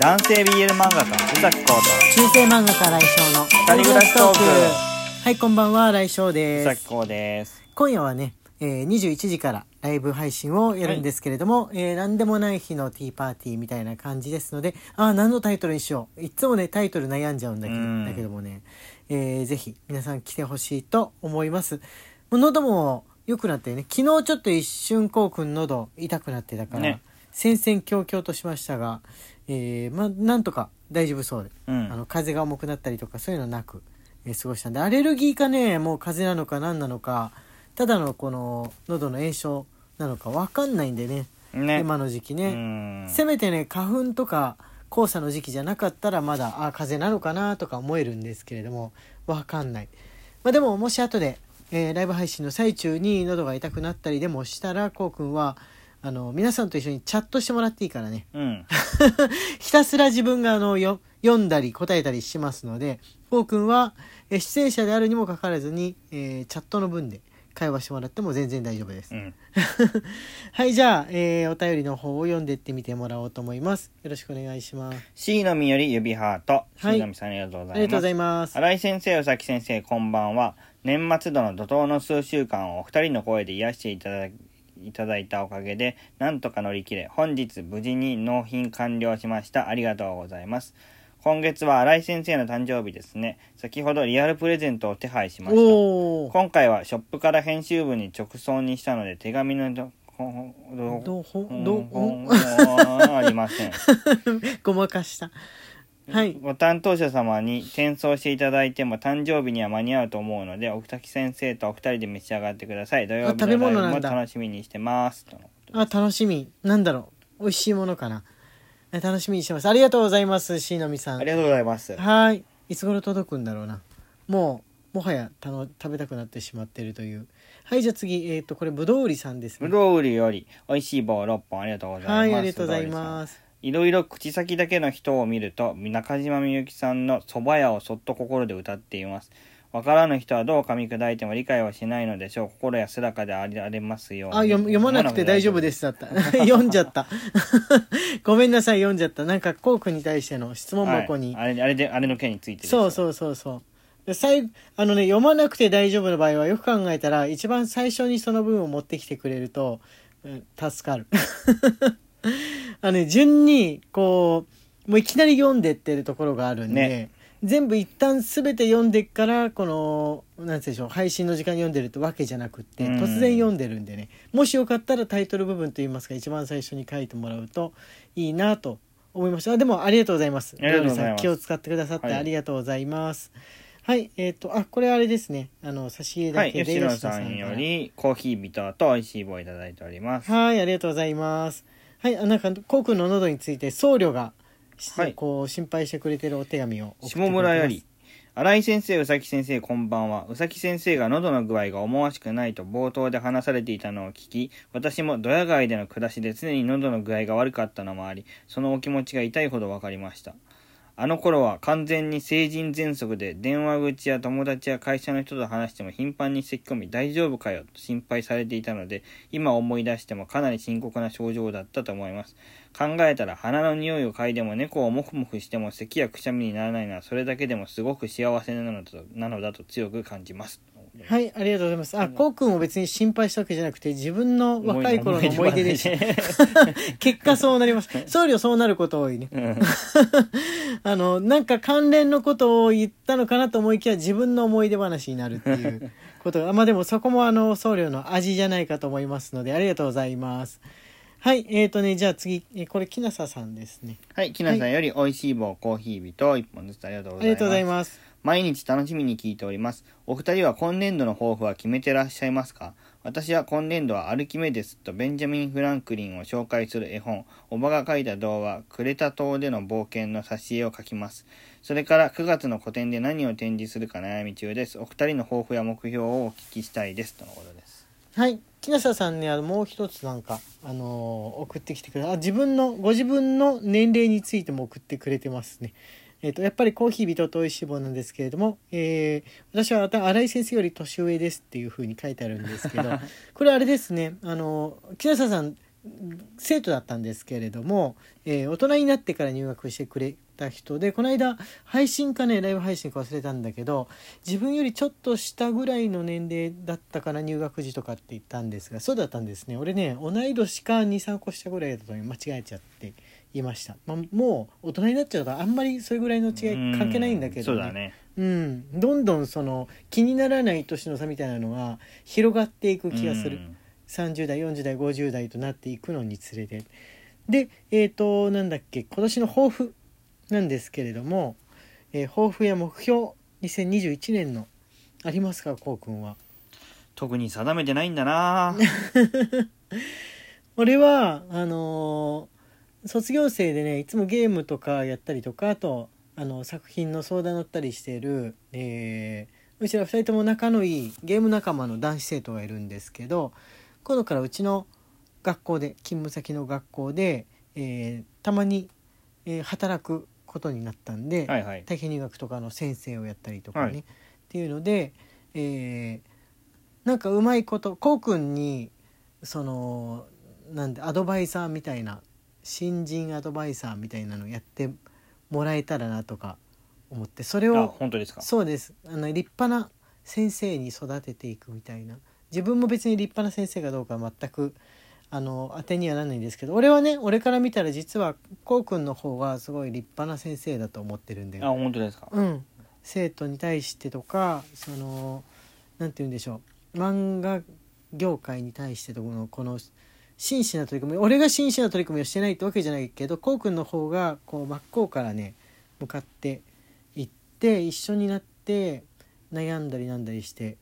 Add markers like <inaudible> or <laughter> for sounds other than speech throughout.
男性 BL 漫画家宇崎浩中世漫画家来翔の二人暮らしトーク。はいこんばんは来翔と宇です。崎浩です。今夜はね、えー、21時からライブ配信をやるんですけれども、えー何でもない日のティーパーティーみたいな感じですのでああ何のタイトルにしよう。いつもねタイトル悩んじゃうんだけどうん。だけどもね、えーぜひ皆さん来てほしいと思います。もう喉も良くなってね昨日ちょっと一瞬こうくん喉痛くなってたから、ね。戦々恐々としましたが、えーまあなんとか大丈夫そうで。うん。あの風が重くなったりとかそういうのなく、えー過ごしたんで。アレルギーかねもう風邪なのか何なのかただのこの喉の炎症なのか分かんないんでね。ね。今の時期うね、ん。せめてね花粉とか黄砂の時期じゃなかったらまだあ風邪なのかなとか思えるんですけれども分かんない、まあ、でももし後で、えーライブ配信の最中に喉が痛くなったりでもしたらこうくんはあの皆さんと一緒にチャットしてもらっていいからね。うん。<laughs> ひたすら自分があのよ読んだり答えたりしますのでこうくんはえー出演者であるにもかかわらずに、えーチャットの分で会話してもらっても全然大丈夫です、うん。<laughs> はいじゃあ、えーお便りの方を読んでってみてもらおうと思います。よろしくお願いします。C のみより指ハート。はい。C のみさんありがとうございます。ありがとうございます。新井先生宇崎先生こんばんは。年末度の怒涛の数週間をお二人の声で癒していただいただいたおかげでなんとか乗り切れ本日無事に納品完了しました。ありがとうございます。今月は新井先生の誕生日ですね。先ほどリアルプレゼントを手配しました。今回はショップから編集部に直送にしたので手紙のどほどどどほありません。<laughs> ごまかしたはい。ご担当者様に転送していただいても誕生日には間に合うと思うのでお二木先生とお二人で召し上がってください。土曜日のライブも楽しみにしてます。あ楽しみ。なんだろう。美味しいものかな。え楽しみにしてます。ありがとうございます。しのみさん。ありがとうございます。はい。いつ頃届くんだろうな。もうもはやたの食べたくなってしまってるという。はいじゃあ次えっ、とこれぶどう売りさんですね。ぶどう売りより美味しい棒6本ありがとうございます。はいありがとうございますいろいろ口先だけの人を見ると中島みゆきさんの蕎麦屋をそっと心で歌っています。わからぬ人はどう噛み砕いても理解はしないのでしょう。心安らかでありますように。あ読読まなくて大丈夫です。だった。<laughs> 読んじゃった。<laughs> ごめんなさい読んじゃった。なんかコウ君に対しての質問箱に、はい、あれあれであれの件についてそうそうそうそう。で最あのね読まなくて大丈夫の場合はよく考えたら一番最初にその文を持ってきてくれると、うん助かる <laughs> <laughs> あのね順にこうもういきなり読んでってるところがあるんで、ね。全部一旦全て読んでからこのなんでしょう配信の時間に読んでるってわけじゃなくってうん。突然読んでるんでね。もしよかったらタイトル部分といいますか一番最初に書いてもらうといいなと思いました。あでもありがとうございます。ます。さん気を使ってくださってはい。ありがとうございます。はい、えっ、とあこれあれですね。あの差し入れはい、だけで、吉野吉野さんよりコーヒービターと美味しい棒いただいております。はいありがとうございますはいあなんかこうくんの喉について僧侶が、はいこう心配してくれてるお手紙を下村より、新井先生、宇崎先生、こんばんは。宇崎先生が喉の具合が思わしくないと冒頭で話されていたのを聞き、私もドヤ街での暮らしで常に喉の具合が悪かったのもあり、そのお気持ちが痛いほど分かりました。あの頃は完全に成人喘息で電話口や友達や会社の人と話しても頻繁に咳き込み大丈夫かよと心配されていたので今思い出してもかなり深刻な症状だったと思います。考えたら鼻の匂いを嗅いでも猫をモフモフしても咳やくしゃみにならないのはそれだけでもすごく幸せなのだとなのだと強く感じます。はい、ありがとうございます。あ、こうくんを別に心配したわけじゃなくて、自分の若い頃の思い出でした。<laughs> 結果そうなります。僧侶そうなること多いね。うん <laughs> あの、なんか関連のことを言ったのかなと思いきや、自分の思い出話になるっていう <laughs> ことが、まあでもそこもあの、僧侶の味じゃないかと思いますので、ありがとうございます。はい、えーとね、じゃあ次、えこれ、きなささんですね。はいきなさんより美味しい棒コーヒー日と1本ずつありがとうございますありがとうございます。毎日楽しみに聞いております。お二人は今年度の抱負は決めてらっしゃいますか？私は今年度はアルキメデスとベンジャミン・フランクリンを紹介する絵本、おばが書いた童話、クレタ島での冒険の挿絵を書きます。それから9月の個展で何を展示するか悩み中です。お二人の抱負や目標をお聞きしたいです。とのことです。はい木下さんねあのもう一つなんか、あのー送ってきてくれあ自分のご自分の年齢についても送ってくれてますね。えー、とやっぱりコーヒー微糖と美味しい棒なんですけれども、えー私は新井先生より年上ですっていうふうに書いてあるんですけど <laughs> これあれですねあの木下さん生徒だったんですけれども、えー大人になってから入学してくれた人でこの間配信かねライブ配信か忘れたんだけど自分よりちょっと下ぐらいの年齢だったかな入学時とかって言ったんですがそうだったんですね。俺ね同い年か23個下ぐらいだと間違えちゃっていました、まあ、もう大人になっちゃうとあんまりそれぐらいの違い関係ないんだけど、そうだね。うん、どんどんその気にならない年の差みたいなのが広がっていく気がする、うん。30代40代50代となっていくのにつれて。でえっ、となんだっけ今年の抱負なんですけれども、えー抱負や目標2021年のありますかこうくんは？特に定めてないんだな。<laughs> 俺はあのー卒業生でねいつもゲームとかやったりとかあとあの作品の相談乗ったりしている、えーうちら2人とも仲のいいゲーム仲間の男子生徒がいるんですけど今度からうちの学校で勤務先の学校で、えーたまに、えー働くことになったんで、はいはい。体験入学とかの先生をやったりとかね、はい。っていうので、えーなんかうまいことこうくんにそのなんでアドバイザーみたいな新人アドバイザーみたいなのやってもらえたらなとか思ってそれあを本当ですか？そうです。あの立派な先生に育てていくみたいな。自分も別に立派な先生かどうかは全くあの当てにはならないんですけど俺はね俺から見たら実はこうくんの方がすごい立派な先生だと思ってるんであ本当ですか？うん、生徒に対してとかそのなんて言うんでしょう。漫画業界に対してとこのこの真摯な取り組み俺が真摯な取り組みをしてないってわけじゃないけどこうくんの方がこう真っ向からね向かっていって一緒になって悩んだりなんだりして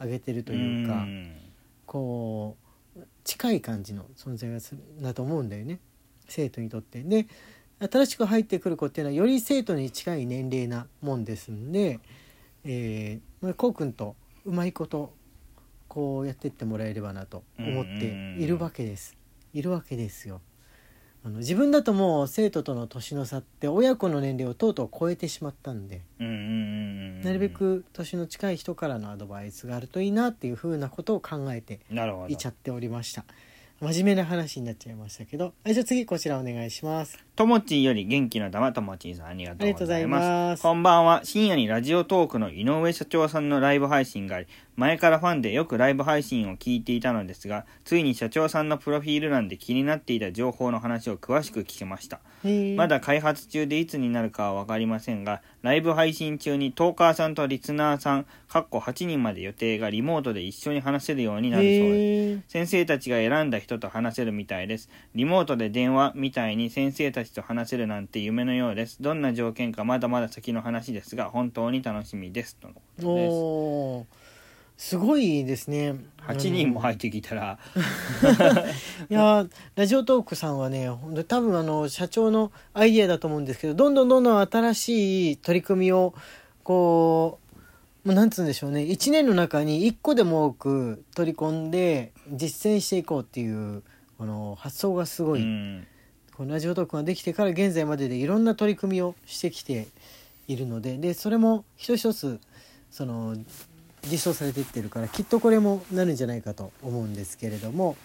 あげてるというかん。こう近い感じの存在がするだと思うんだよね生徒にとって。で新しく入ってくる子っていうのはより生徒に近い年齢なもんですんで、えーま、こうくんとうまいことこうやってってもらえればなと思っているわけです。いるわけですよ。あの自分だともう生徒との年の差って親子の年齢をとうとう超えてしまったんで。なるべく年の近い人からのアドバイスがあるといいなっていうふうなことを考えていちゃっておりました。真面目な話になっちゃいましたけどはいじゃあ次こちらお願いしますともちんより元気の玉ともちんさんありがとうございます。こんばんは。深夜にラジオトークの井上社長さんのライブ配信があり前からファンでよくライブ配信を聞いていたのですがついに社長さんのプロフィール欄で気になっていた情報の話を詳しく聞きました。まだ開発中でいつになるかは分かりませんがライブ配信中にトーカーさんとリスナーさんかっこ8人まで予定がリモートで一緒に話せるようになるそうです。先生たちが選んだ人と話せるみたいです。リモートで電話みたいに先生たちと話せるなんて夢のようです。どんな条件かまだまだ先の話ですが、本当に楽しみです。とのことでおーすごいですねす。8人も入ってきたら、<laughs> いやーラジオトークさんはね多分あの社長のアイディアだと思うんですけどどんどんどんどん新しい取り組みをこうもうなんつうんでしょうね1年の中に1個でも多く取り込んで実践していこうっていうこの発想がすごい、うん、このラジオトークができてから現在まででいろんな取り組みをしてきているのででそれも一つ一つその実装されていってるからきっとこれもなるんじゃないかと思うんですけれども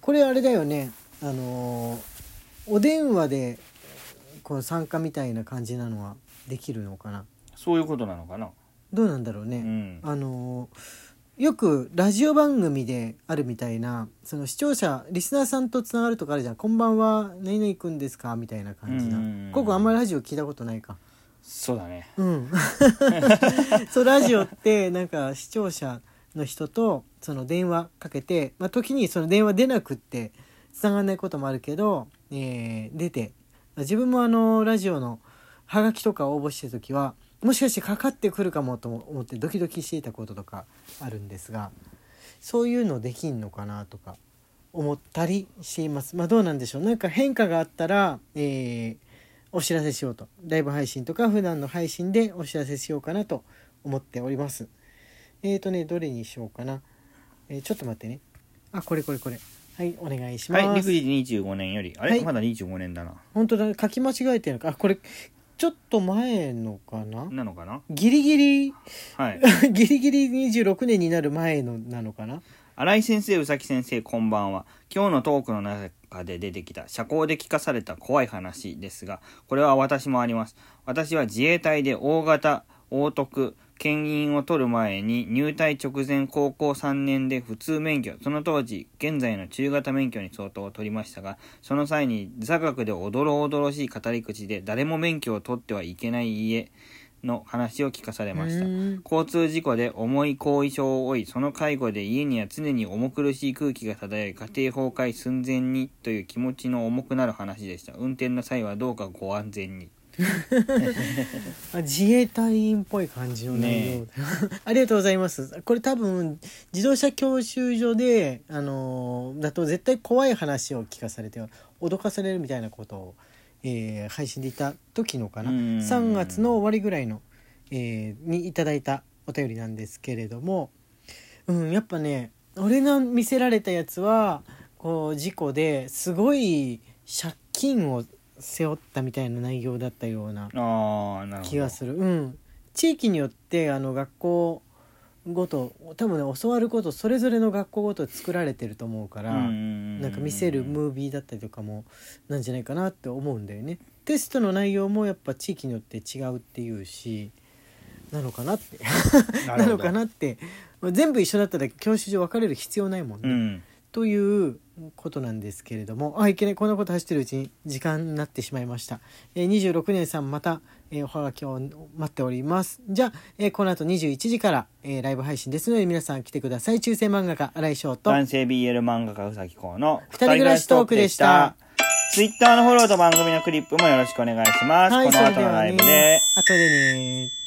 これあれだよねあのお電話でこの参加みたいな感じなのはできるのかな？そういうことなのかな。どうなんだろうね。うん。あのよくラジオ番組であるみたいなその視聴者リスナーさんとつながるとかあるじゃん「こんばんは何々くんですか?」みたいな感じな。うんここあんまりラジオ聞いたことないか。そうだね。うん。<laughs> そうラジオってなんか視聴者の人とその電話かけて、まあ、時にその電話出なくってつながらないこともあるけど、えー出て自分もあのラジオのハガキとか応募してる時はもしかしてかかってくるかもと思ってドキドキしていたこととかあるんですがそういうのできんのかなとか思ったりしています。まあどうなんでしょう。なんか変化があったら、えーお知らせしようと。ライブ配信とか普段の配信でお知らせしようかなと思っております。えーとねどれにしようかな、えーちょっと待ってね。あこれこれこれ。はいお願いします、はい、陸二25年より。あれ、はい。まだ25年だな。本当だ。書き間違えてるのか。あこれちょっと前のかな？なのかな？ギリギリはい。<laughs> ギリギリ26年になる前のなのかな？新井先生、宇崎先生、こんばんは。今日のトークの中かで出てきた社交で聞かされた怖い話ですが、これは私もあります。私は自衛隊で大型、大徳、牽引を取る前に入隊直前高校3年で普通免許、その当時現在の中型免許に相当を取りましたが、その際に座学でおどろおどろしい語り口で誰も免許を取ってはいけない家の話を聞かされました。うん交通事故で重い後遺症を負い、その介護で家には常に重苦しい空気が漂い、家庭崩壊寸前にという気持ちの重くなる話でした。運転の際はどうかご安全に。あ <laughs> 自衛隊員っぽい感じの内容、ね <laughs> ありがとうございます。これ多分自動車教習所であのーだと絶対怖い話を聞かされて脅かされるみたいなことを、えー配信でいた時のかな。うん3月の終わりぐらいの、えーにいただいたお便りなんですけれども。うんやっぱね俺が見せられたやつはこう事故ですごい借金を背負ったみたいな内容だったような。気がする。うん。地域によってあの学校ごと多分ね教わることそれぞれの学校ごと作られてると思うからなんか見せるムービーだったりとかもなんじゃないかなって思うんだよね。テストの内容もやっぱ地域によって違うっていうしなのかなって。な <laughs> のかなって。全部一緒だったら教習所分かれる必要ないもんね、うん。ということなんですけれどもあいけない。こんなこと走ってるうちに時間になってしまいました、えー、26年さんまた、えーおはがきを待っております。じゃあ、えーこの後21時から、えーライブ配信ですので皆さん来てください。中世漫画家新井翔と。男性 BL 漫画家うさきこうの二人暮らしトークでした。ツイッターのフォローと番組のクリップもよろしくお願いします。はいこの後のライブで。はでね後でね